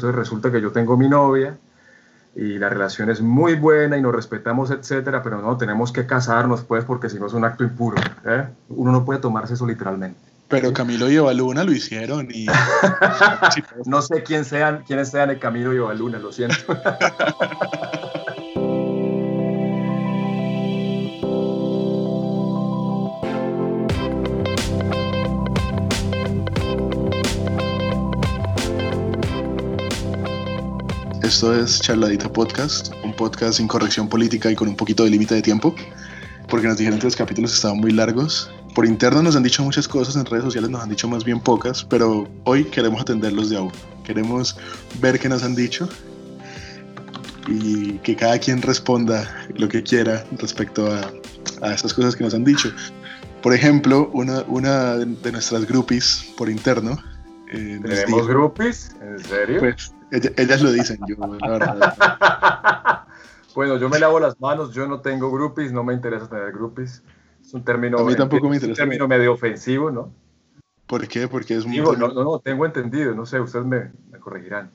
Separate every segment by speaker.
Speaker 1: Entonces resulta que yo tengo mi novia y la relación es muy buena y nos respetamos, etcétera, pero no, tenemos que casarnos pues porque si no es un acto impuro. ¿eh? Uno no puede tomarse eso literalmente.
Speaker 2: Pero Camilo y Evaluna lo hicieron y...
Speaker 1: no sé quién sean, quiénes sean el Camilo y Evaluna, lo siento.
Speaker 2: Esto es Charladita Podcast, un podcast sin corrección política y con un poquito de límite de tiempo, porque nos dijeron que los capítulos estaban muy largos. Por interno nos han dicho muchas cosas, en redes sociales nos han dicho más bien pocas, pero hoy queremos atenderlos de a uno. Queremos ver qué nos han dicho y que cada quien responda lo que quiera respecto a, a estas cosas que nos han dicho. Por ejemplo, una, una de nuestras groupies por interno.
Speaker 1: Eh, ¿Tenemos groupies? ¿En serio?
Speaker 2: Pues ellas lo dicen, yo, la verdad.
Speaker 1: bueno, yo me lavo las manos, yo no tengo groupies, no me interesa tener groupies. Es un término,
Speaker 2: a mí tampoco me interesa.
Speaker 1: un término medio ofensivo, ¿no?
Speaker 2: ¿Por qué? Porque es muy...
Speaker 1: no, no, no, tengo entendido, no sé, ustedes me, corregirán.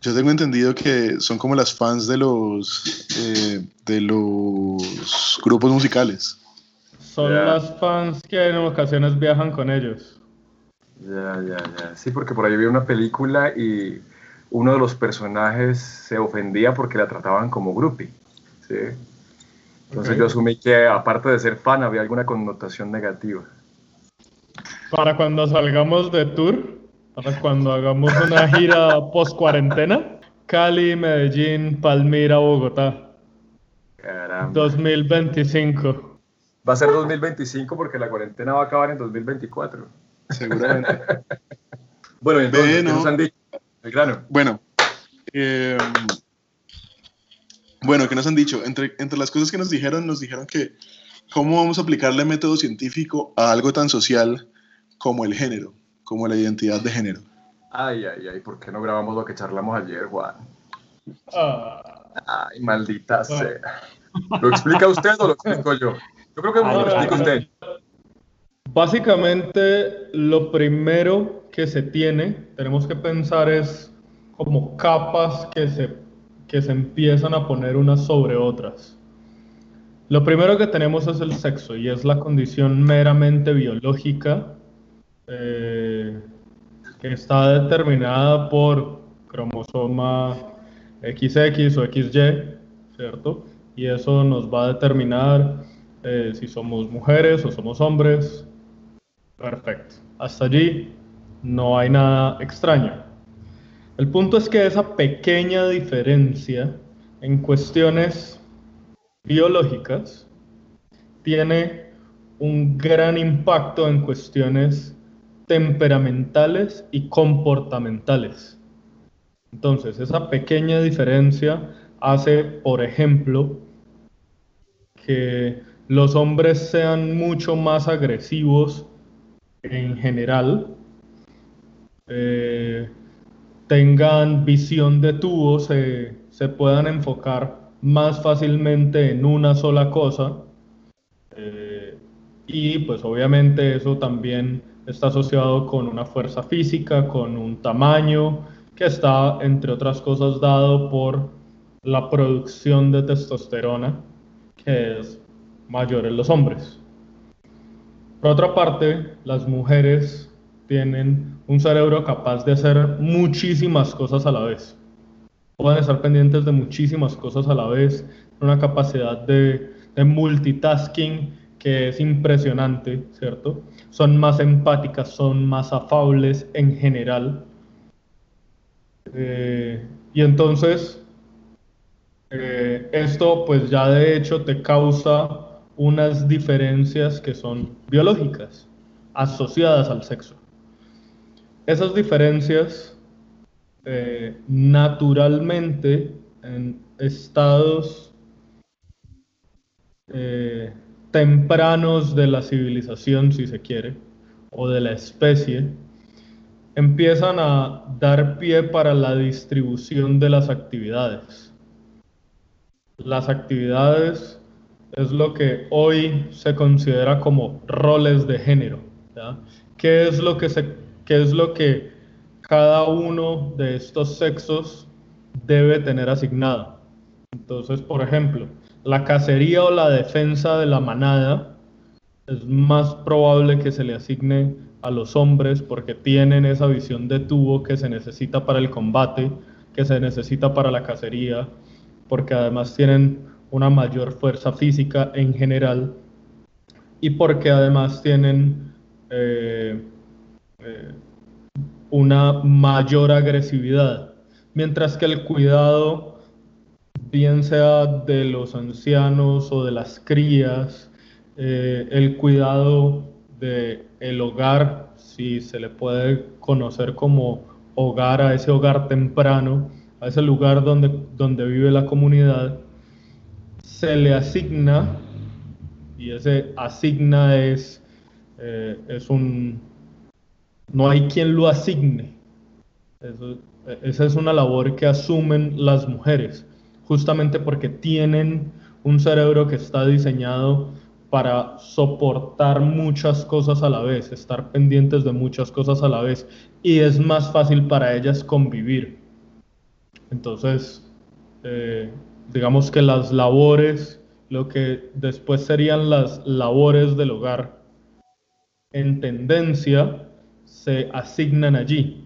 Speaker 2: Yo tengo entendido que son como las fans de los, eh, de los grupos musicales.
Speaker 3: Son las fans que en ocasiones viajan con ellos.
Speaker 1: Ya, ya, ya. Sí, porque por ahí vi una película y uno de los personajes se ofendía porque la trataban como groupie. ¿sí? Entonces yo asumí que aparte de ser fan había alguna connotación negativa.
Speaker 3: Para cuando salgamos de tour, para cuando hagamos una gira post cuarentena, Cali, Medellín, Palmira, Bogotá. Caramba. 2025.
Speaker 1: Va a ser 2025 porque la cuarentena va a acabar en 2024.
Speaker 2: Seguramente.
Speaker 1: bueno, entonces, ¿qué nos han dicho?
Speaker 2: Bueno, eh, bueno, ¿qué nos han dicho? Entre, entre las cosas que nos dijeron, nos dijeron que cómo vamos a aplicarle método científico a algo tan social como el género, como la identidad de género.
Speaker 1: Ay, ay, ay, ¿por qué no grabamos lo que charlamos ayer, Juan?
Speaker 3: Ah.
Speaker 1: Ay, maldita sea. ¿Lo explica usted o lo explico yo? Yo creo que lo explica usted.
Speaker 3: Básicamente, lo primero que se tiene, tenemos que pensar es como capas que se, que se empiezan a poner unas sobre otras. Lo primero que tenemos es el sexo y es la condición meramente biológica eh, que está determinada por cromosoma XX o XY, ¿cierto? Y eso nos va a determinar eh, si somos mujeres o somos hombres, Perfecto. Hasta allí no hay nada extraño. El punto es que esa pequeña diferencia en cuestiones biológicas tiene un gran impacto en cuestiones temperamentales y comportamentales. Entonces, esa pequeña diferencia hace, por ejemplo, que los hombres sean mucho más agresivos en general eh, tengan visión de tubo, se, puedan enfocar más fácilmente en una sola cosa. Eh, y pues obviamente eso también está asociado con una fuerza física, con un tamaño, que está, entre otras cosas, dado por la producción de testosterona, que es mayor en los hombres. Por otra parte, las mujeres tienen un cerebro capaz de hacer muchísimas cosas a la vez. Pueden estar pendientes de muchísimas cosas a la vez, una capacidad de, multitasking que es impresionante, ¿cierto? Son más empáticas, son más afables en general. Eh, y entonces, eh, esto pues ya de hecho te causa unas diferencias que son biológicas, asociadas al sexo. Esas diferencias eh, naturalmente en estados eh, tempranos de la civilización, si se quiere, o de la especie, empiezan a dar pie para la distribución de las actividades. Las actividades es lo que hoy se considera como roles de género. ¿Qué, es lo que se, es lo que cada uno de estos sexos debe tener asignada. Entonces, por ejemplo, la cacería o la defensa de la manada es más probable que se le asigne a los hombres porque tienen esa visión de tubo que se necesita para el combate, que se necesita para la cacería, porque además tienen una mayor fuerza física en general y porque además tienen eh, una mayor agresividad, mientras que el cuidado, bien sea de los ancianos o de las crías, eh, el cuidado del el hogar, si se le puede conocer como hogar a ese hogar temprano, a ese lugar donde, donde vive la comunidad, se le asigna, y ese asigna es, eh, es un, no hay quien lo asigne. esa es una labor que asumen las mujeres, justamente porque tienen un cerebro que está diseñado para soportar muchas cosas a la vez, estar pendientes de muchas cosas a la vez, y es más fácil para ellas convivir. Entonces, eh, digamos que las labores, lo que después serían las labores del hogar, en tendencia, se asignan allí,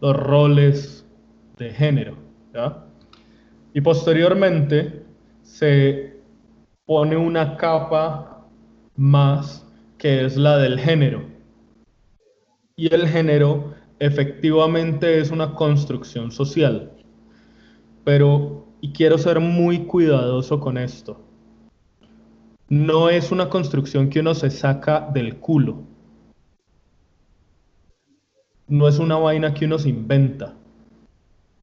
Speaker 3: los roles de género. Y posteriormente se pone una capa más que es la del género. Y el género efectivamente es una construcción social. Pero, y quiero ser muy cuidadoso con esto, no es una construcción que uno se saca del culo no es una vaina que uno se inventa.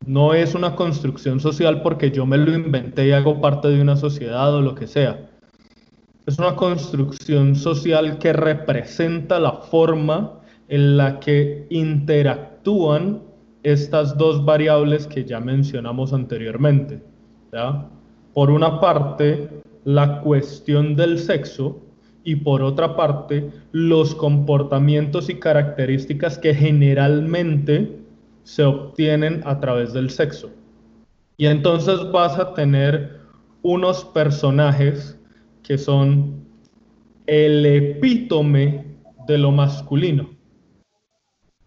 Speaker 3: No es una construcción social porque yo me lo inventé y hago parte de una sociedad o lo que sea. Es una construcción social que representa la forma en la que interactúan estas dos variables que ya mencionamos anteriormente. Por una parte, la cuestión del sexo, y por otra parte los comportamientos y características que generalmente se obtienen a través del sexo. Y entonces vas a tener unos personajes que son el epítome de lo masculino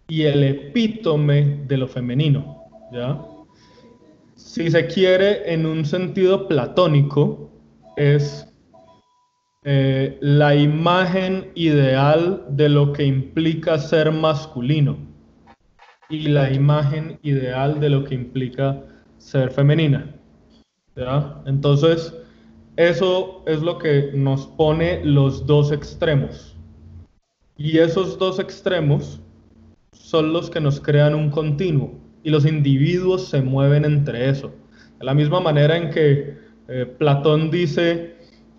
Speaker 3: y el epítome de lo femenino, ¿ya? Si se quiere en un sentido platónico es eh, la imagen ideal de lo que implica ser masculino y la imagen ideal de lo que implica ser femenina. Entonces, eso es lo que nos pone los dos extremos. Y esos dos extremos son los que nos crean un continuo y los individuos se mueven entre eso. De la misma manera en que eh, Platón dice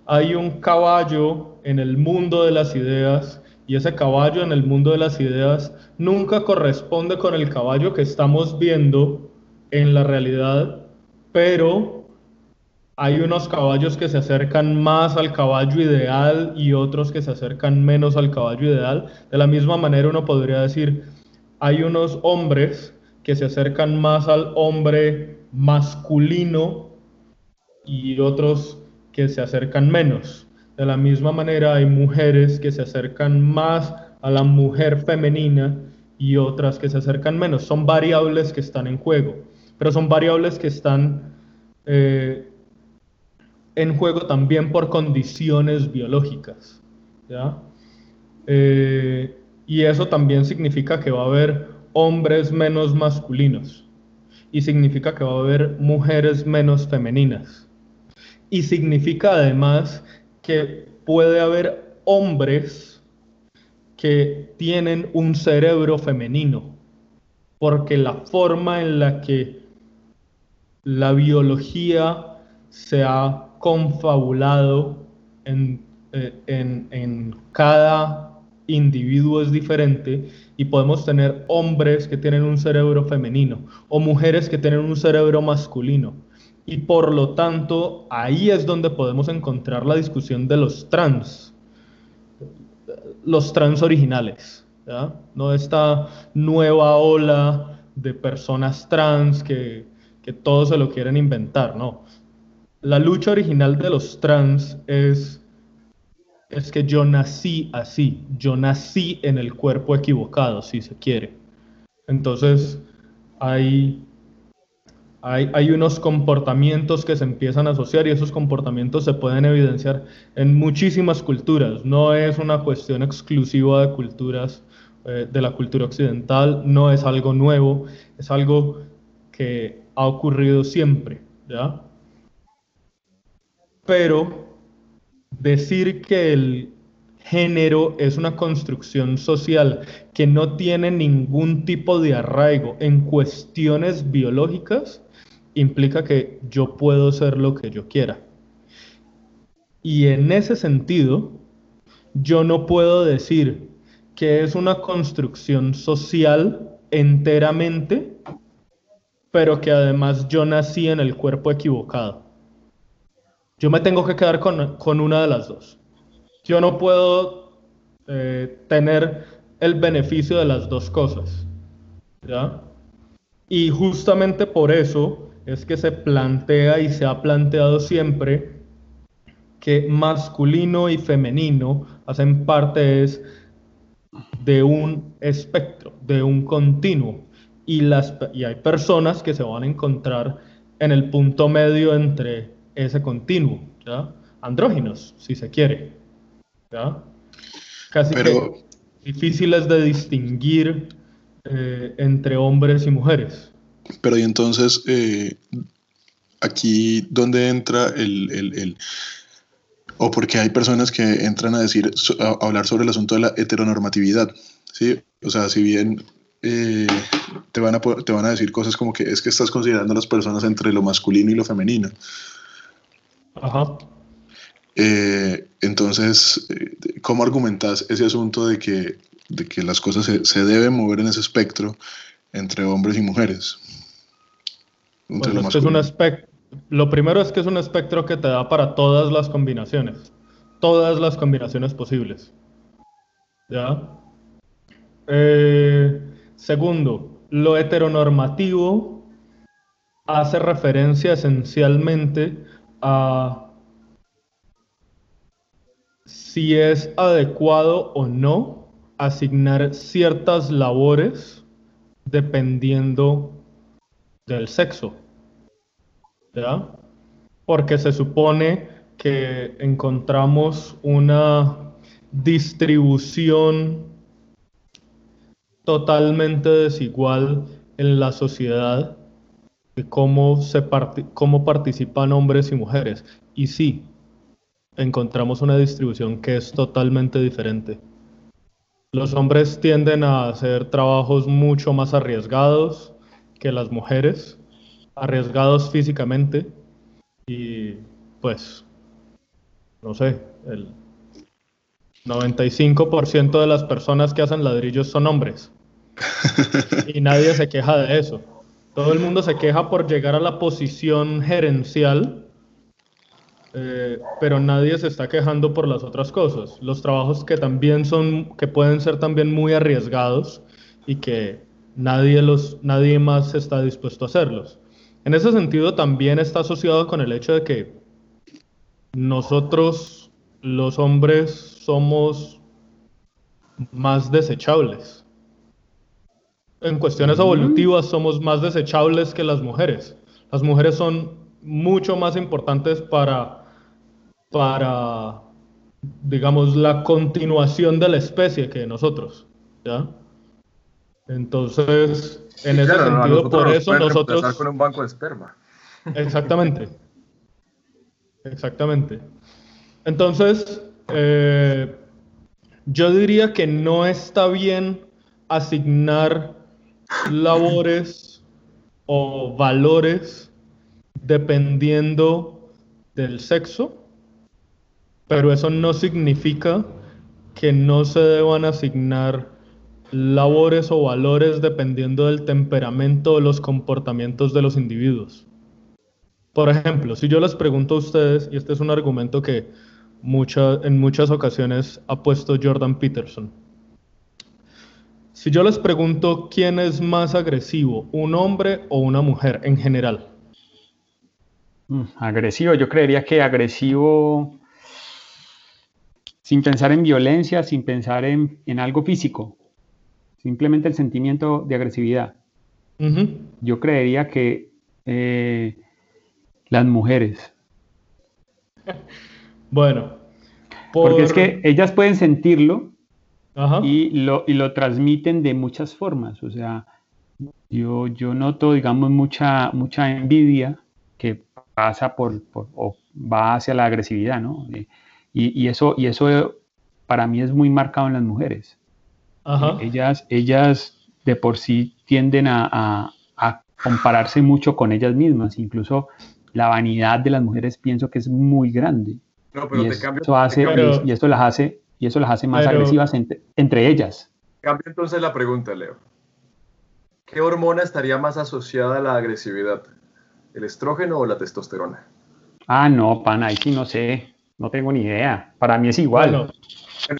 Speaker 3: hay un caballo en el mundo de las ideas y ese caballo en el mundo de las ideas nunca corresponde con el caballo que estamos viendo en la realidad, pero hay unos caballos que se acercan más al caballo ideal y otros que se acercan menos al caballo ideal. De la misma manera uno podría decir, hay unos hombres que se acercan más al hombre masculino y otros que se acercan menos. De la misma manera hay mujeres que se acercan más a la mujer femenina y otras que se acercan menos. Son variables que están en juego, pero son variables que están eh, en juego también por condiciones biológicas. Eh, y eso también significa que va a haber hombres menos masculinos y significa que va a haber mujeres menos femeninas y significa además que puede haber hombres que tienen un cerebro femenino, porque la forma en la que la biología se ha confabulado en, eh, en, cada individuo es diferente y podemos tener hombres que tienen un cerebro femenino o mujeres que tienen un cerebro masculino y por lo tanto ahí es donde podemos encontrar la discusión de los trans, los trans originales, ¿no esta nueva ola de personas trans que, que todo se lo quieren inventar, no. La lucha original de los trans es, es que yo nací así, yo nací en el cuerpo equivocado, si se quiere. Entonces, hay, hay, unos comportamientos que se empiezan a asociar y esos comportamientos se pueden evidenciar en muchísimas culturas. No es una cuestión exclusiva de culturas, eh, de la cultura occidental, no es algo nuevo, es algo que ha ocurrido siempre. Pero decir que el género es una construcción social que no tiene ningún tipo de arraigo en cuestiones biológicas, implica que yo puedo ser lo que yo quiera. Y en ese sentido, yo no puedo decir que es una construcción social enteramente, pero que además yo nací en el cuerpo equivocado. Yo me tengo que quedar con, con una de las dos yo no puedo eh, tener el beneficio de las dos cosas. Y justamente por eso es que se plantea y se ha planteado siempre que masculino y femenino hacen parte de un espectro, de un continuo. Y, las, y hay personas que se van a encontrar en el punto medio entre ese continuo, ¿ya? andróginos, si se quiere. Casi que difíciles de distinguir eh, entre hombres y mujeres.
Speaker 2: Pero y entonces, eh, aquí, ¿dónde entra el, el, o porque hay personas que entran a decir, a hablar sobre el asunto de la heteronormatividad, ¿sí? O sea, si bien eh, te, van a, te van a decir cosas como que es que estás considerando a las personas entre lo masculino y lo femenino. Ajá. Eh, entonces, ¿cómo argumentas ese asunto de que, de que las cosas se, deben mover en ese espectro entre hombres y mujeres?
Speaker 3: Pues es un lo primero es que es un espectro que te da para todas las combinaciones, todas las combinaciones posibles. ¿Ya? Eh, segundo, lo heteronormativo hace referencia esencialmente a si es adecuado o no asignar ciertas labores dependiendo del sexo. ¿Ya? Porque se supone que encontramos una distribución totalmente desigual en la sociedad de cómo, se cómo participan hombres y mujeres. Y sí, encontramos una distribución que es totalmente diferente. Los hombres tienden a hacer trabajos mucho más arriesgados que las mujeres, arriesgados físicamente y pues, no sé, el 95% de las personas que hacen ladrillos son hombres y nadie se queja de eso. Todo el mundo se queja por llegar a la posición gerencial eh, pero nadie se está quejando por las otras cosas. Los trabajos que también son, que pueden ser también muy arriesgados y que nadie, los, nadie más está dispuesto a hacerlos. En ese sentido también está asociado con el hecho de que nosotros, los hombres, somos más desechables. En cuestiones evolutivas somos más desechables que las mujeres. Las mujeres son mucho más importantes para, para, digamos, la continuación de la especie que nosotros, ¿ya? Entonces, en ese sentido, por eso nosotros...
Speaker 1: con un banco de esperma.
Speaker 3: Exactamente. Exactamente. Entonces, eh, yo diría que no está bien asignar labores o valores dependiendo del sexo, pero eso no significa que no se deban asignar labores o valores dependiendo del temperamento o los comportamientos de los individuos. Por ejemplo, si yo les pregunto a ustedes, y este es un argumento que en muchas ocasiones ha puesto Jordan Peterson, Si yo les pregunto quién es más agresivo, un hombre o una mujer en general.
Speaker 4: Mm, agresivo, yo creería que agresivo sin pensar en violencia, sin pensar en, algo físico, simplemente el sentimiento de agresividad. Yo creería que eh, las mujeres.
Speaker 3: Bueno.
Speaker 4: Porque es que ellas pueden sentirlo y lo, y lo transmiten de muchas formas. O sea, yo, yo noto, digamos, mucha, mucha envidia que pasa por, o va hacia la agresividad, ¿no? Y, y, eso, y eso para mí es muy marcado en las mujeres. Ellas, ellas de por sí tienden a, a, a, compararse mucho con ellas mismas. Incluso la vanidad de las mujeres pienso que es muy grande. No, pero y, te cambio, hace, y, esto las hace y eso las hace más agresivas entre, ellas.
Speaker 1: Cambio entonces la pregunta, Leo. ¿Qué hormona estaría más asociada a la agresividad? ¿El estrógeno o la testosterona?
Speaker 4: Ah, no, pana, ahí sí no sé. No tengo ni idea. Para mí es igual.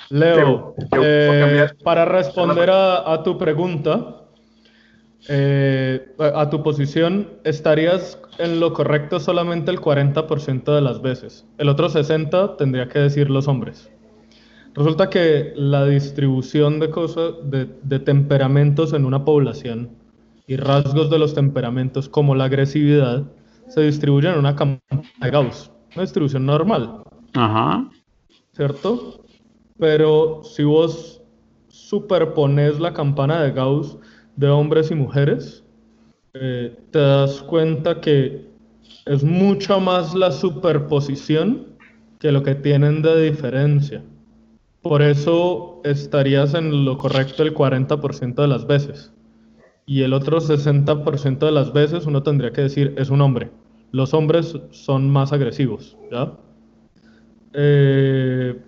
Speaker 3: Leo, eh, para responder a, tu pregunta, eh, a tu posición, estarías en lo correcto solamente el 40% de las veces. El otro 60% tendría que decir los hombres. Resulta que la distribución de cosas, de, temperamentos en una población y rasgos de los temperamentos como la agresividad se distribuyen en una campana de Gauss, una distribución normal. Ajá. ¿Cierto? Pero si vos superpones la campana de Gauss de hombres y mujeres, eh, te das cuenta que es mucho más la superposición que lo que tienen de diferencia. Por eso estarías en lo correcto el 40% de las veces. Y el otro 60% de las veces uno tendría que decir es un hombre. Los hombres son más agresivos, ¿ya? Eh,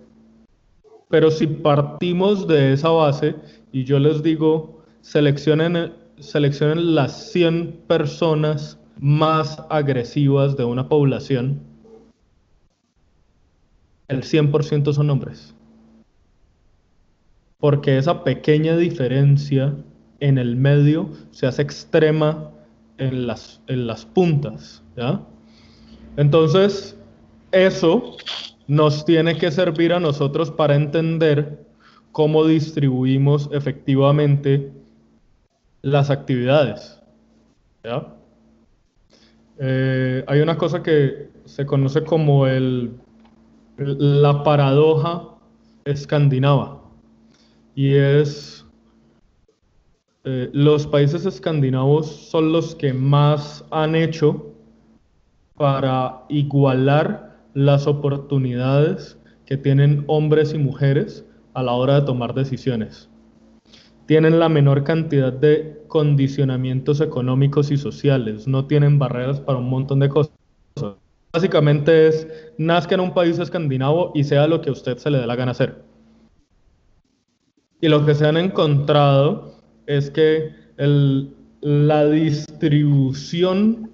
Speaker 3: pero si partimos de esa base y yo les digo, seleccionen, las 100 personas más agresivas de una población, el 100% son hombres porque esa pequeña diferencia en el medio se hace extrema en las, en las puntas. ¿ya? Entonces, eso nos tiene que servir a nosotros para entender cómo distribuimos efectivamente las actividades. Eh, hay una cosa que se conoce como la paradoja escandinava y es eh, los países escandinavos son los que más han hecho para igualar las oportunidades que tienen hombres y mujeres a la hora de tomar decisiones. Tienen la menor cantidad de condicionamientos económicos y sociales, no tienen barreras para un montón de cosas. Básicamente es, nazca en un país escandinavo y sea lo que a usted se le dé la gana hacer. Y lo que se han encontrado es que la distribución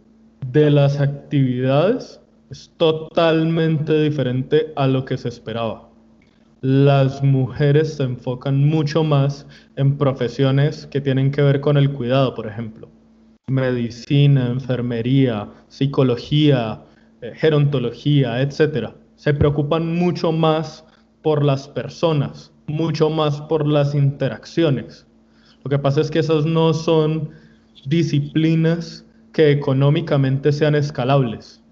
Speaker 3: de las actividades es totalmente diferente a lo que se esperaba. Las mujeres se enfocan mucho más en profesiones que tienen que ver con el cuidado, por ejemplo. Medicina, enfermería, psicología, eh, gerontología, etc. Se preocupan mucho más por las personas mucho más por las interacciones. Lo que pasa es que esas no son disciplinas que económicamente sean escalables.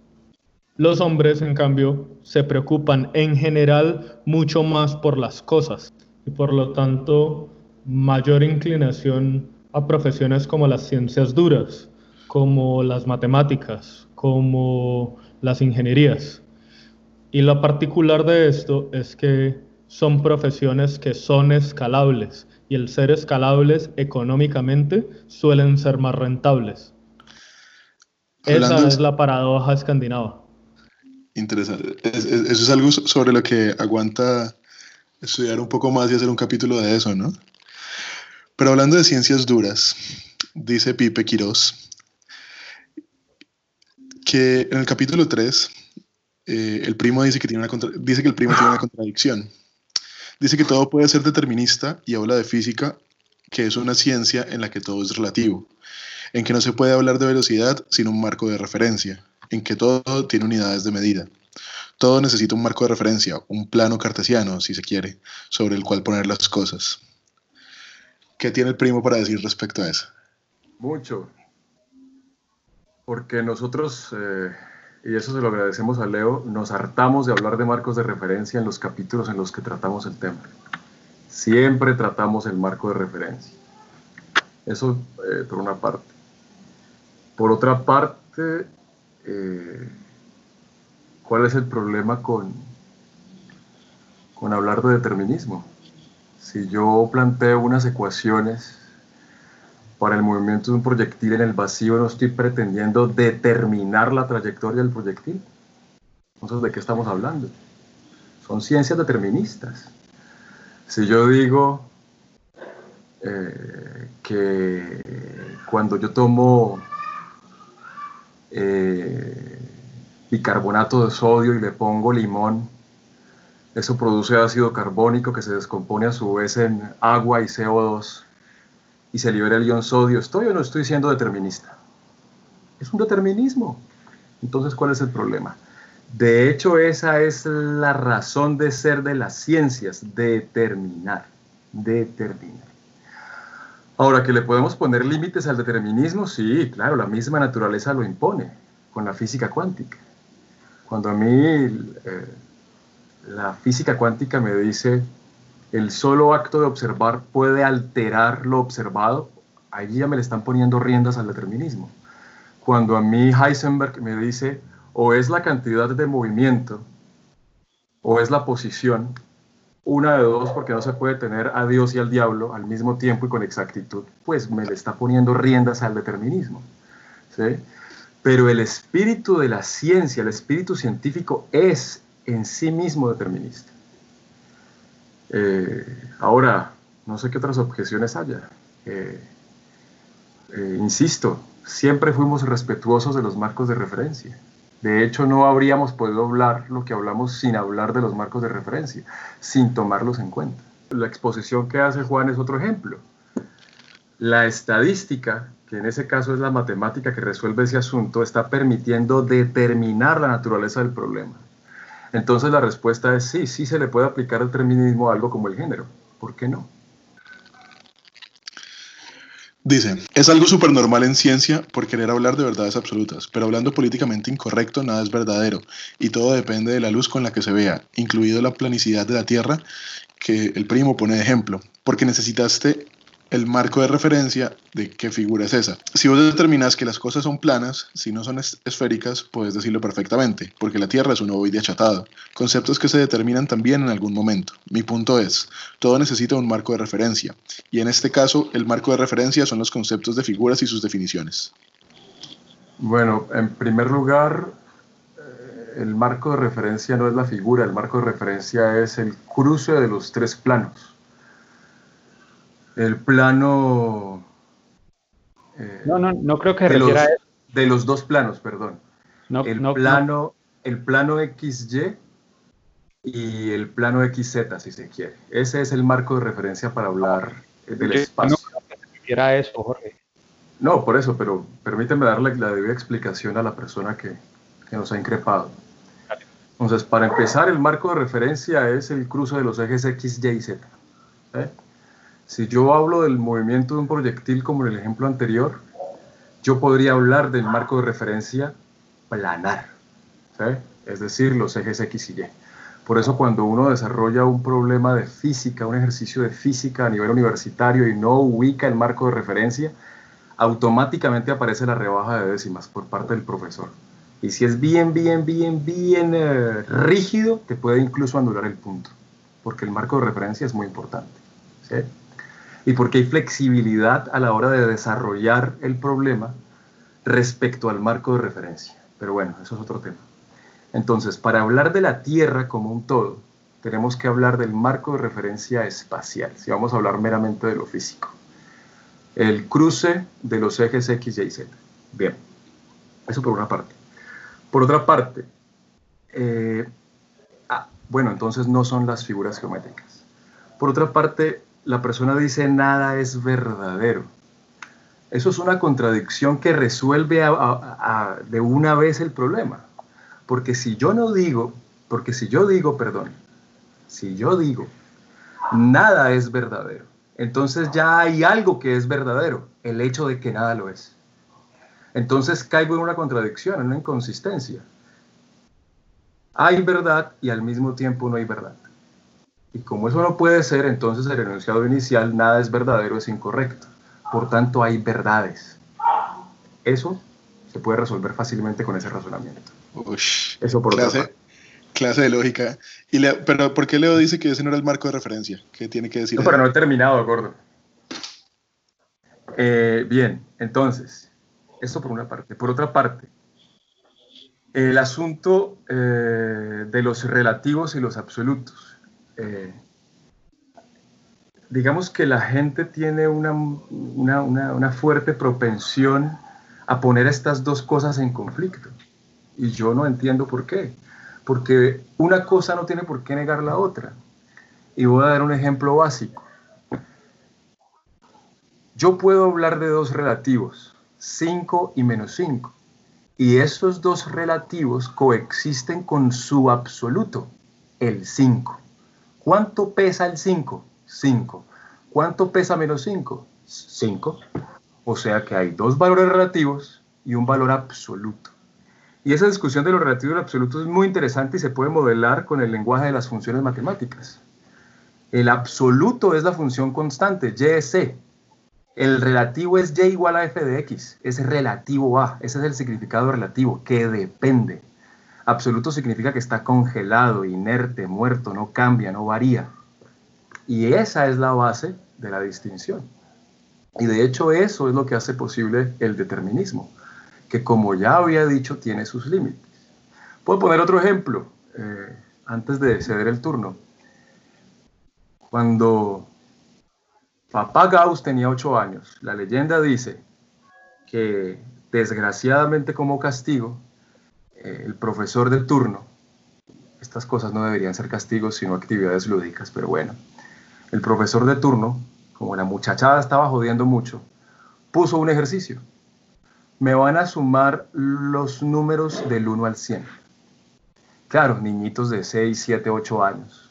Speaker 3: Los hombres, en cambio, se preocupan en general mucho más por las cosas y por lo tanto mayor inclinación a profesiones como las ciencias duras, como las matemáticas, como las ingenierías. Y lo particular de esto es que son profesiones que son escalables y el ser escalables económicamente suelen ser más rentables. Esa es la paradoja escandinava.
Speaker 2: Interesante. eso es algo sobre lo que aguanta estudiar un poco más y hacer un capítulo de eso, ¿no? Pero hablando de ciencias duras, dice Pipe Quirós que en el capítulo 3 eh, el primo dice que, tiene una dice que el primo tiene una contradicción Dice que todo puede ser determinista y habla de física que es una ciencia en la que todo es relativo, en que no se puede hablar de velocidad sin un marco de referencia, en que todo tiene unidades de medida. Todo necesita un marco de referencia, un plano cartesiano, si se quiere, sobre el cual poner las cosas. ¿Qué tiene el primo para decir respecto a eso?
Speaker 1: Mucho. Porque nosotros, eh, y eso se lo agradecemos a Leo, nos hartamos de hablar de marcos de referencia en los capítulos en los que tratamos el tema. Siempre tratamos el marco de referencia. Eso eh, por una parte. Por otra parte, eh, ¿cuál es el problema con, con hablar de determinismo? Si yo planteo unas ecuaciones para el movimiento de un proyectil en el vacío, no estoy pretendiendo determinar la trayectoria del proyectil. Entonces, ¿de qué estamos hablando? Son ciencias deterministas. Si yo digo eh, que cuando yo tomo eh, bicarbonato de sodio y le pongo limón, eso produce ácido carbónico que se descompone a su vez en agua y CO2 y se libera el ion sodio. ¿Estoy o no estoy siendo determinista? Es un determinismo. Entonces, ¿cuál es el problema? De hecho, esa es la razón de ser de las ciencias, determinar, determinar. Ahora, que le podemos poner límites al determinismo, sí, claro, la misma naturaleza lo impone con la física cuántica. Cuando a mí eh, la física cuántica me dice el solo acto de observar puede alterar lo observado, allí ya me le están poniendo riendas al determinismo. Cuando a mí Heisenberg me dice o es la cantidad de movimiento o es la posición, una de dos, porque no se puede tener a Dios y al diablo al mismo tiempo y con exactitud, pues me le está poniendo riendas al determinismo. ¿sí? Pero el espíritu de la ciencia, el espíritu científico es en sí mismo determinista. Eh, ahora, no sé qué otras objeciones haya. Eh, eh, insisto, siempre fuimos respetuosos de los marcos de referencia. De hecho, no habríamos podido hablar lo que hablamos sin hablar de los marcos de referencia, sin tomarlos en cuenta. La exposición que hace Juan es otro ejemplo. La estadística, que en ese caso es la matemática que resuelve ese asunto, está permitiendo determinar la naturaleza del problema. Entonces la respuesta es sí, sí se le puede aplicar determinismo a algo como el género. ¿Por qué no?
Speaker 2: Dice, es algo súper normal en ciencia por querer hablar de verdades absolutas, pero hablando políticamente incorrecto nada es verdadero y todo depende de la luz con la que se vea, incluido la planicidad de la Tierra que el primo pone de ejemplo, porque necesitaste el marco de referencia de qué figura es esa. Si vos determinas que las cosas son planas, si no son esféricas, puedes decirlo perfectamente, porque la Tierra es un ovoide achatado. Conceptos que se determinan también en algún momento. Mi punto es, todo necesita un marco de referencia, y en este caso el marco de referencia son los conceptos de figuras y sus definiciones.
Speaker 1: Bueno, en primer lugar, eh, el marco de referencia no es la figura, el marco de referencia es el cruce de los tres planos el plano...
Speaker 4: Eh, no, no, no creo que
Speaker 1: de los, de los dos planos, perdón. el, plano, el plano XY y el plano XZ, si se quiere. Ese es el marco de referencia para hablar del espacio.
Speaker 4: No creo que eso, Jorge.
Speaker 1: No, por eso, pero permíteme darle la debida explicación a la persona que, que nos ha increpado. Entonces, para empezar, el marco de referencia es el cruce de los ejes X, Y y Z. ¿eh? Si yo hablo del movimiento de un proyectil como en el ejemplo anterior, yo podría hablar del marco de referencia planar, es decir, los ejes X y Y. Por eso cuando uno desarrolla un problema de física, un ejercicio de física a nivel universitario y no ubica el marco de referencia, automáticamente aparece la rebaja de décimas por parte del profesor. Y si es bien, bien, bien, bien eh, rígido, te puede incluso anular el punto, porque el marco de referencia es muy importante. ¿sí? Y porque hay flexibilidad a la hora de desarrollar el problema respecto al marco de referencia. Pero bueno, eso es otro tema. Entonces, para hablar de la Tierra como un todo, tenemos que hablar del marco de referencia espacial, si vamos a hablar meramente de lo físico. El cruce de los ejes X, Y, Z. Bien, eso por una parte. Por otra parte, eh, ah, bueno, entonces no son las figuras geométricas. Por otra parte, la persona dice nada es verdadero. Eso es una contradicción que resuelve de una vez el problema. Porque si yo no digo, porque si yo digo, perdón, si yo digo, nada es verdadero, entonces ya hay algo que es verdadero, el hecho de que nada lo es. Entonces caigo en una contradicción, en una inconsistencia. Hay verdad y al mismo tiempo no hay verdad. Y como eso no puede ser, entonces el enunciado inicial, nada es verdadero, es incorrecto. Por tanto, hay verdades. Eso se puede resolver fácilmente con ese razonamiento.
Speaker 2: eso por clase, clase de lógica. Y pero ¿por qué Leo dice que ese no era el marco de referencia? ¿Qué tiene que decir?
Speaker 1: No, pero no he terminado, gordo. Eh, bien, entonces, eso por una parte. Por otra parte, el asunto eh, de los relativos y los absolutos. Eh, digamos que la gente tiene una, una, fuerte propensión a poner estas dos cosas en conflicto. Y yo no entiendo por qué. Porque una cosa no tiene por qué negar la otra. Y voy a dar un ejemplo básico. Yo puedo hablar de dos relativos, 5 y menos 5. Y esos dos relativos coexisten con su absoluto, el 5. ¿Cuánto pesa el 5? 5. ¿Cuánto pesa menos 5? 5. O sea que hay dos valores relativos y un valor absoluto. Y esa discusión de lo relativo y lo absoluto es muy interesante y se puede modelar con el lenguaje de las funciones matemáticas. El absoluto es la función constante, y c. El relativo es y igual a f de x, es relativo a, ese es el significado relativo, que depende. Absoluto significa que está congelado, inerte, muerto, no cambia, no varía. Y esa es la base de la distinción. Y de hecho eso es lo que hace posible el determinismo, que como ya había dicho tiene sus límites. Puedo poner otro ejemplo eh, antes de ceder el turno. Cuando Papá Gauss tenía ocho años. La leyenda dice que desgraciadamente como castigo, el profesor de turno, estas cosas no deberían ser castigos sino actividades lúdicas, pero bueno, el profesor de turno, como la muchachada estaba jodiendo mucho, puso un ejercicio. Me van a sumar los números del 1 al 100. Claro, niñitos de 6, 7, 8 años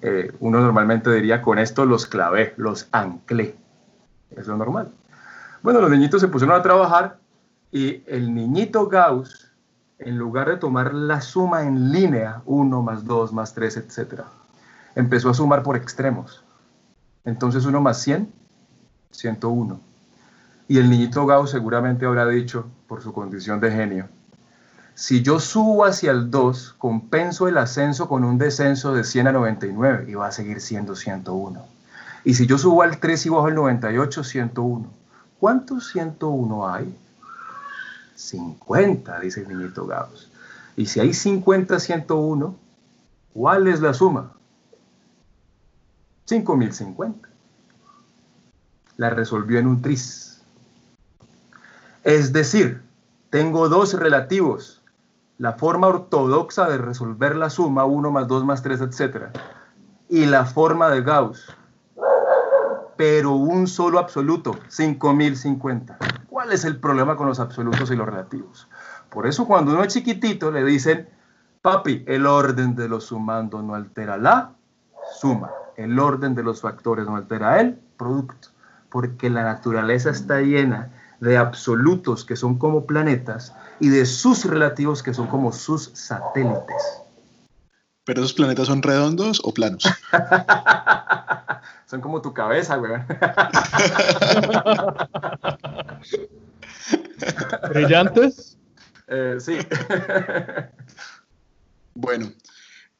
Speaker 1: eh, uno normalmente diría, con esto los clavé, los anclé. Es lo normal. Bueno, los niñitos se pusieron a trabajar y el niñito Gauss, en lugar de tomar la suma en línea, 1 más 2 más 3, etc., empezó a sumar por extremos. Entonces 1 más 100, 101. Y el niñito Gauss seguramente habrá dicho, por su condición de genio, si yo subo hacia el 2, compenso el ascenso con un descenso de 100 a 99 y va a seguir siendo 101. Y si yo subo al 3 y bajo el 98, 101. ¿Cuántos 101 hay? 50, dice el niñito Gauss. Y si hay 50, 101, ¿cuál es la suma? 5050. La resolvió en un tris. Es decir, tengo dos relativos la forma ortodoxa de resolver la suma 1 más 2 más 3, etc. Y la forma de Gauss. Pero un solo absoluto, 5050. ¿Cuál es el problema con los absolutos y los relativos? Por eso cuando uno es chiquitito le dicen, papi, el orden de los sumandos no altera la suma. El orden de los factores no altera el producto. Porque la naturaleza está llena de absolutos que son como planetas y de sus relativos que son como sus satélites.
Speaker 2: ¿Pero esos planetas son redondos o planos?
Speaker 1: son como tu cabeza, güey.
Speaker 3: ¿Brillantes?
Speaker 1: Eh, sí.
Speaker 2: bueno,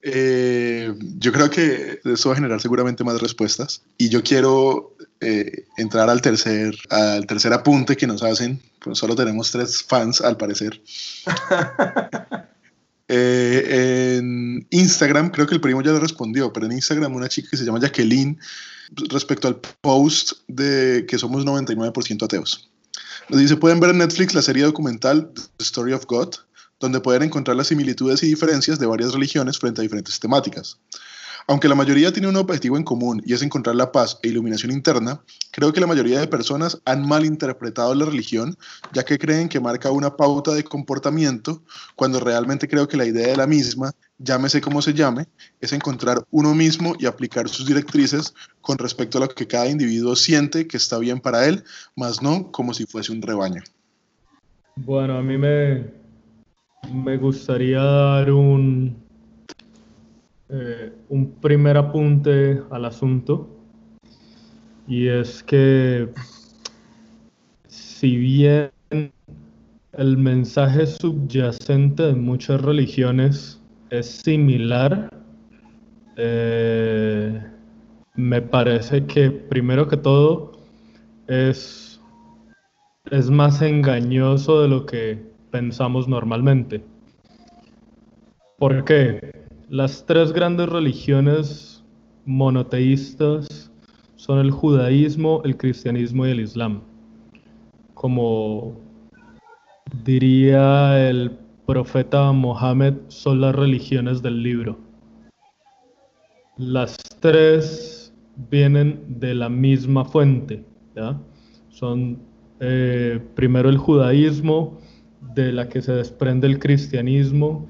Speaker 2: eh, yo creo que eso va a generar seguramente más respuestas. Y yo quiero eh, entrar al tercer, al tercer apunte que nos hacen. Pues solo tenemos tres fans, al parecer. Eh, en Instagram, creo que el primo ya lo respondió, pero en Instagram una chica que se llama Jacqueline, respecto al post de que somos 99% ateos. Nos dice, pueden ver en Netflix la serie documental The Story of God, donde pueden encontrar las similitudes y diferencias de varias religiones frente a diferentes temáticas. Aunque la mayoría tiene un objetivo en común y es encontrar la paz e iluminación interna, creo que la mayoría de personas han malinterpretado la religión, ya que creen que marca una pauta de comportamiento, cuando realmente creo que la idea de la misma, llámese como se llame, es encontrar uno mismo y aplicar sus directrices con respecto a lo que cada individuo siente que está bien para él, más no como si fuese un rebaño.
Speaker 3: Bueno, a mí me, me gustaría dar un, eh, un primer apunte al asunto. Y es que si bien el mensaje subyacente de muchas religiones es similar, eh, me parece que primero que todo es es más engañoso de lo que pensamos normalmente. ¿Por qué? Las tres grandes religiones monoteístas son el judaísmo, el cristianismo y el islam. Como diría el profeta Mohammed, son las religiones del libro. Las tres vienen de la misma fuente. Son eh, primero el judaísmo, de la que se desprende el cristianismo,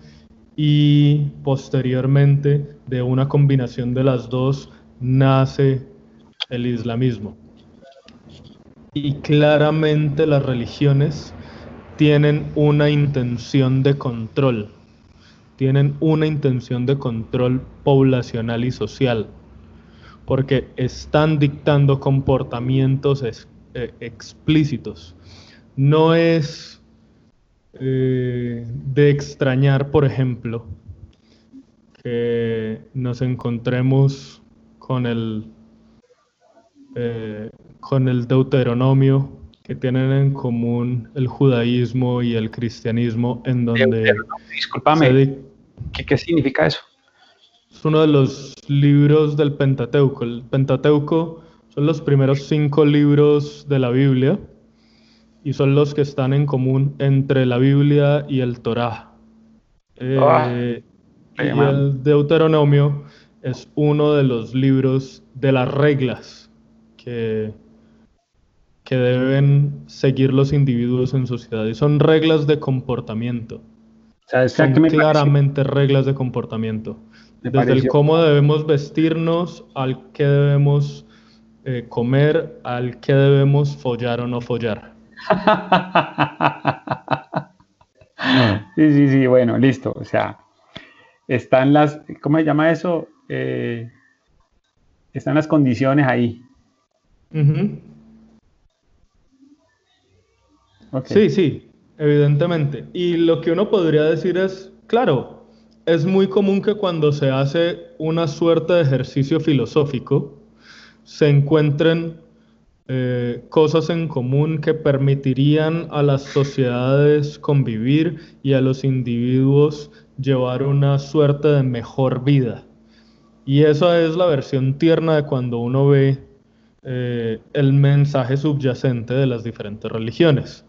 Speaker 3: y posteriormente de una combinación de las dos nace el islamismo. Y claramente las religiones tienen una intención de control, tienen una intención de control poblacional y social, porque están dictando comportamientos eh, explícitos. No es eh, de extrañar, por ejemplo, que nos encontremos con el, eh, con el Deuteronomio que tienen en común el judaísmo y el cristianismo, en donde...
Speaker 4: Disculpame, ¿qué significa eso?
Speaker 3: Es uno de los libros del Pentateuco. El Pentateuco son los primeros cinco libros de la Biblia y son los que están en común entre la Biblia y el Torah. Ah, eh, y el Deuteronomio es uno de los libros de las reglas que, que deben seguir los individuos en sociedad. Y son reglas de comportamiento. son claramente reglas de comportamiento. Desde el cómo debemos vestirnos al que debemos eh, comer al que debemos follar o no follar.
Speaker 4: sí, sí, sí, bueno, listo. O sea, están las, ¿cómo se llama eso? Eh, están las condiciones ahí.
Speaker 3: Sí, sí, evidentemente. Y lo que uno podría decir es, claro, es muy común que cuando se hace una suerte de ejercicio filosófico, se encuentren eh, cosas en común que permitirían a las sociedades convivir y a los individuos llevar una suerte de mejor vida. Y esa es la versión tierna de cuando uno ve eh, el mensaje subyacente de las diferentes religiones.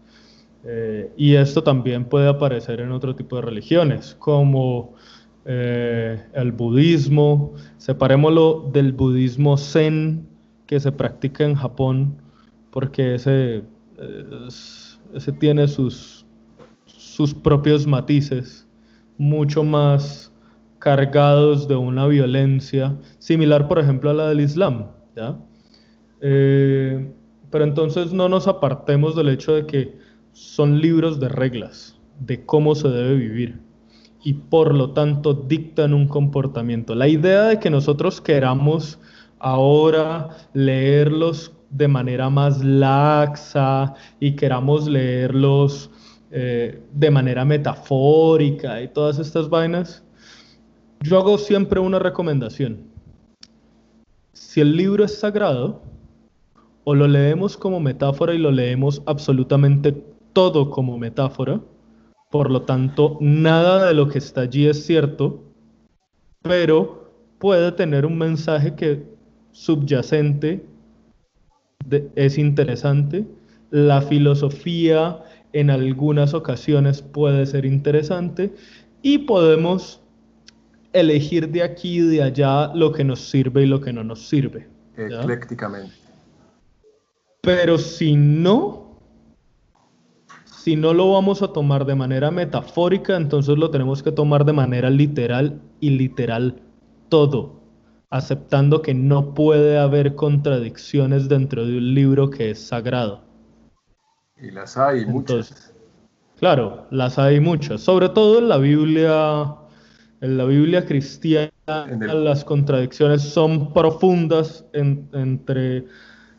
Speaker 3: Eh, y esto también puede aparecer en otro tipo de religiones, como el budismo. Separémoslo del budismo zen, que se practica en Japón, porque ese, ese tiene sus, sus propios matices, mucho más cargados de una violencia, similar por ejemplo a la del Islam. Eh, pero entonces no nos apartemos del hecho de que son libros de reglas, de cómo se debe vivir y por lo tanto dictan un comportamiento. La idea de que nosotros queramos ahora leerlos de manera más laxa y queramos leerlos eh, de manera metafórica y todas estas vainas, yo hago siempre una recomendación. Si el libro es sagrado, o lo leemos como metáfora y lo leemos absolutamente todo como metáfora, por lo tanto, nada de lo que está allí es cierto, pero puede tener un mensaje que subyacente es interesante, la filosofía en algunas ocasiones puede ser interesante y podemos elegir de aquí y de allá lo que nos sirve y lo que no nos sirve.
Speaker 1: Eclécticamente.
Speaker 3: Pero si no, si no lo vamos a tomar de manera metafórica, entonces lo tenemos que tomar de manera literal y literal todo, aceptando que no puede haber contradicciones dentro de un libro que es sagrado.
Speaker 1: Y las hay muchas.
Speaker 3: Claro, las hay muchas, sobre todo en la Biblia, en la Biblia cristiana, las contradicciones son profundas entre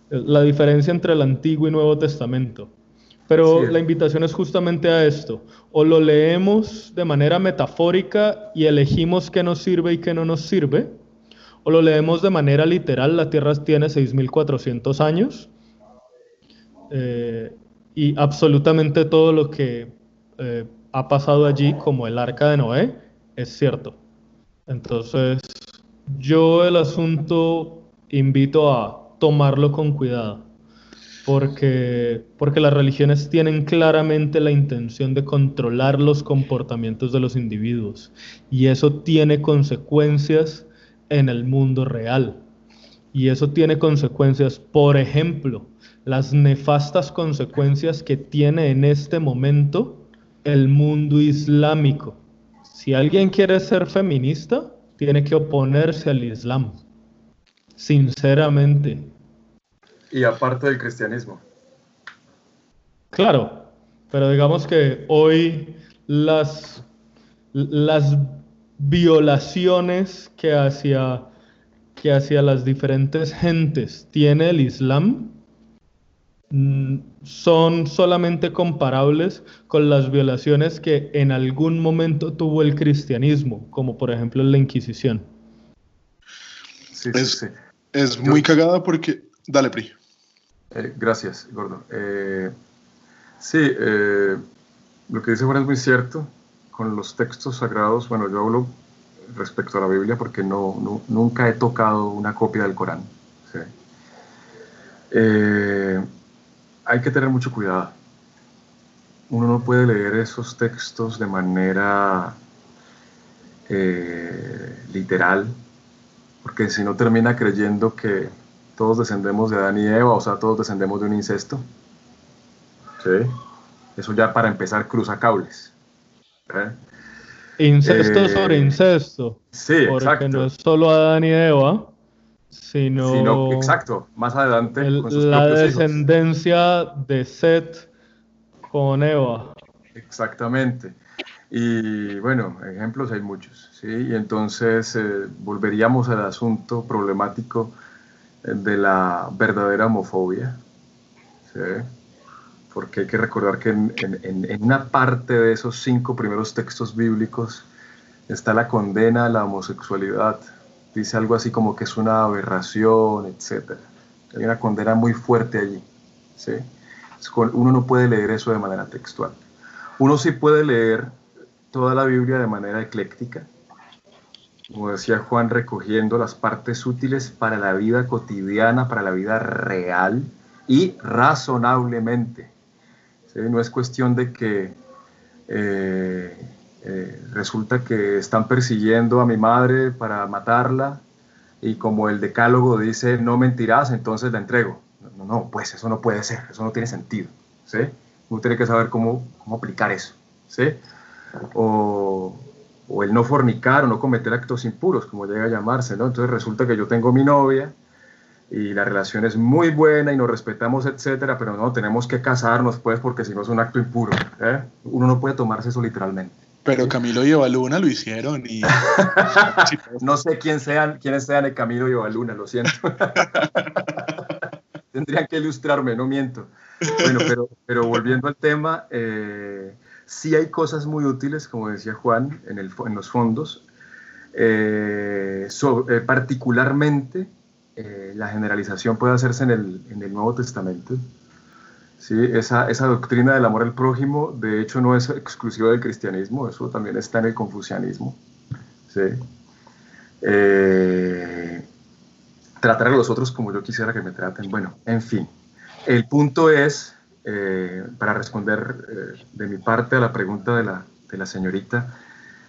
Speaker 3: la diferencia entre el Antiguo y Nuevo Testamento. Pero la invitación es justamente a esto. O lo leemos de manera metafórica y elegimos qué nos sirve y qué no nos sirve, o lo leemos de manera literal. La Tierra tiene 6.400 años eh, y absolutamente todo lo que eh, ha pasado allí, como el arca de Noé, es cierto. Entonces, yo el asunto invito a tomarlo con cuidado porque, porque las religiones tienen claramente la intención de controlar los comportamientos de los individuos y eso tiene consecuencias en el mundo real. Y eso tiene consecuencias, por ejemplo, las nefastas consecuencias que tiene en este momento el mundo islámico. Si alguien quiere ser feminista, tiene que oponerse al Islam. Sinceramente,
Speaker 1: y aparte del cristianismo.
Speaker 3: Claro, pero digamos que hoy las, las violaciones que hacia, que hacia las diferentes gentes tiene el Islam mm, son solamente comparables con las violaciones que en algún momento tuvo el cristianismo, como por ejemplo la Inquisición.
Speaker 2: es, es muy cagada porque... Dale, Pri.
Speaker 1: Eh, gracias, Gordo. Eh, sí, eh, lo que dice Juan es muy cierto. Con los textos sagrados, bueno, yo hablo respecto a la Biblia porque no, nunca he tocado una copia del Corán. hay que tener mucho cuidado. Uno no puede leer esos textos de manera literal, porque si no termina creyendo que todos descendemos de Adán y Eva, o sea, todos descendemos de un incesto. ¿Sí? Eso ya para empezar cruza cables.
Speaker 3: ¿Eh? Incesto eh, sobre incesto.
Speaker 1: Sí,
Speaker 3: porque no es solo Adán y Eva, sino,
Speaker 1: exacto, más adelante
Speaker 3: la descendencia de Seth con Eva.
Speaker 1: Exactamente. Y bueno, ejemplos hay muchos, ¿sí? Y entonces eh, volveríamos al asunto problemático de la verdadera homofobia, porque hay que recordar que en, una parte de esos cinco primeros textos bíblicos está la condena a la homosexualidad. Dice algo así como que es una aberración, etc. Hay una condena muy fuerte allí. Uno no puede leer eso de manera textual. Uno sí puede leer toda la Biblia de manera ecléctica, como decía Juan, recogiendo las partes útiles para la vida cotidiana, para la vida real y razonablemente. No es cuestión de que eh, eh, resulta que están persiguiendo a mi madre para matarla y como el decálogo dice no mentirás, entonces la entrego. No, no, pues eso no puede ser, eso no tiene sentido. ¿sí? Uno tiene que saber cómo, cómo aplicar eso. ¿sí? O, o el no fornicar o no cometer actos impuros, como llega a llamarse, ¿no? Entonces resulta que yo tengo mi novia y la relación es muy buena y nos respetamos, etcétera, pero no, tenemos que casarnos, pues, porque si no es un acto impuro, ¿eh? Uno no puede tomarse eso literalmente.
Speaker 2: Pero Camilo y Evaluna lo hicieron y...
Speaker 1: no sé quién sean, quiénes sean el Camilo y Evaluna, lo siento. Tendrían que ilustrarme, no miento. Bueno, pero, pero volviendo al tema, eh, Sí hay cosas muy útiles, como decía Juan, en, el, en los fondos. Eh, eh, particularmente, eh, la generalización puede hacerse en el, en el Nuevo Testamento. ¿sí? Esa, esa, doctrina del amor al prójimo, de hecho, no es exclusiva del cristianismo, eso también está en el confucianismo. ¿sí? tratar a los otros como yo quisiera que me traten. Bueno, en fin. El punto es eh, para responder eh, de mi parte a la pregunta de la, de la señorita,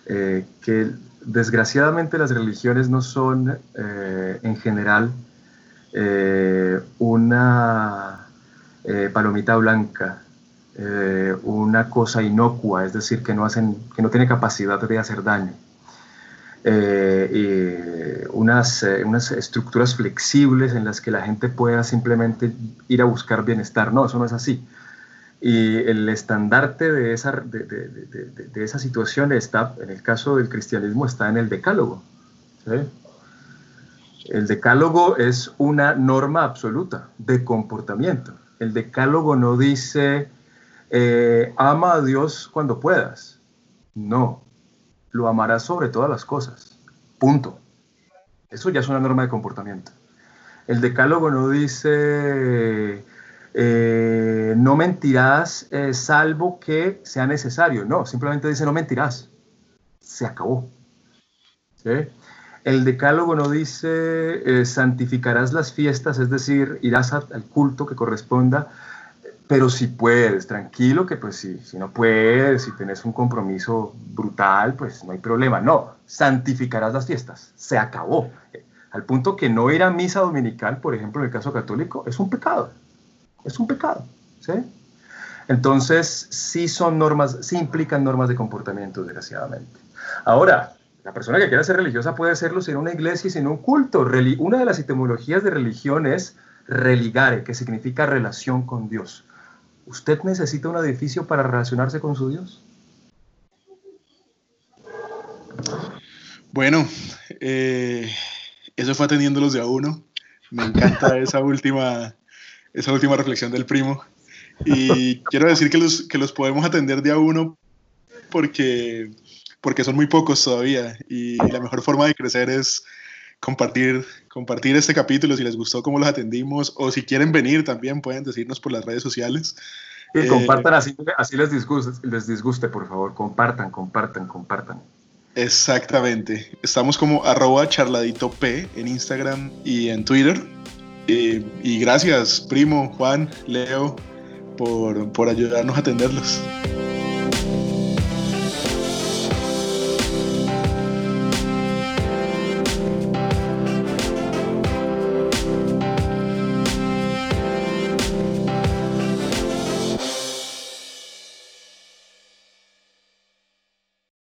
Speaker 1: eh, que desgraciadamente las religiones no son eh, en general eh, una eh, palomita blanca, una cosa inocua, es decir, que no, hacen, que no tiene capacidad de hacer daño. Unas, unas estructuras flexibles en las que la gente pueda simplemente ir a buscar bienestar. No, eso no es así. Y el estandarte de esa, de, de, de, de, esa situación está, en el caso del cristianismo, está en el decálogo. El decálogo es una norma absoluta de comportamiento. El decálogo no dice, eh, ama a Dios cuando puedas. No, lo amarás sobre todas las cosas. Punto. Eso ya es una norma de comportamiento. El decálogo no dice, eh, no mentirás eh, salvo que sea necesario. No, simplemente dice no mentirás. Se acabó. El decálogo no dice eh, santificarás las fiestas, es decir, irás al culto que corresponda, pero si puedes, tranquilo que pues si, no puedes, si tenés un compromiso brutal, pues no hay problema. No, santificarás las fiestas. Se acabó. Al punto que no ir a misa dominical, por ejemplo, en el caso católico, es un pecado es un pecado. ¿sí? Entonces, sí son normas, sí implican normas de comportamiento, desgraciadamente. Ahora, la persona que quiera ser religiosa puede hacerlo sin una iglesia y sin un culto. Una de las etimologías de religión es religare, que significa relación con Dios. ¿Usted necesita un edificio para relacionarse con su Dios?
Speaker 2: Bueno, eh, eso fue atendiéndolos de a uno. Me encanta esa última esa última reflexión del primo. Y quiero decir que los, que los podemos atender de a uno porque, porque son muy pocos todavía y la mejor forma de crecer es compartir, compartir este capítulo si les gustó cómo los atendimos o si quieren venir también pueden decirnos por las redes sociales.
Speaker 1: Y eh, compartan así, así les, disguste, les disguste, por favor, compartan, compartan, compartan.
Speaker 2: Exactamente. Estamos como arroba charladito P en Instagram y en Twitter. Eh, y gracias, primo, Juan, Leo, por, por ayudarnos a atenderlos.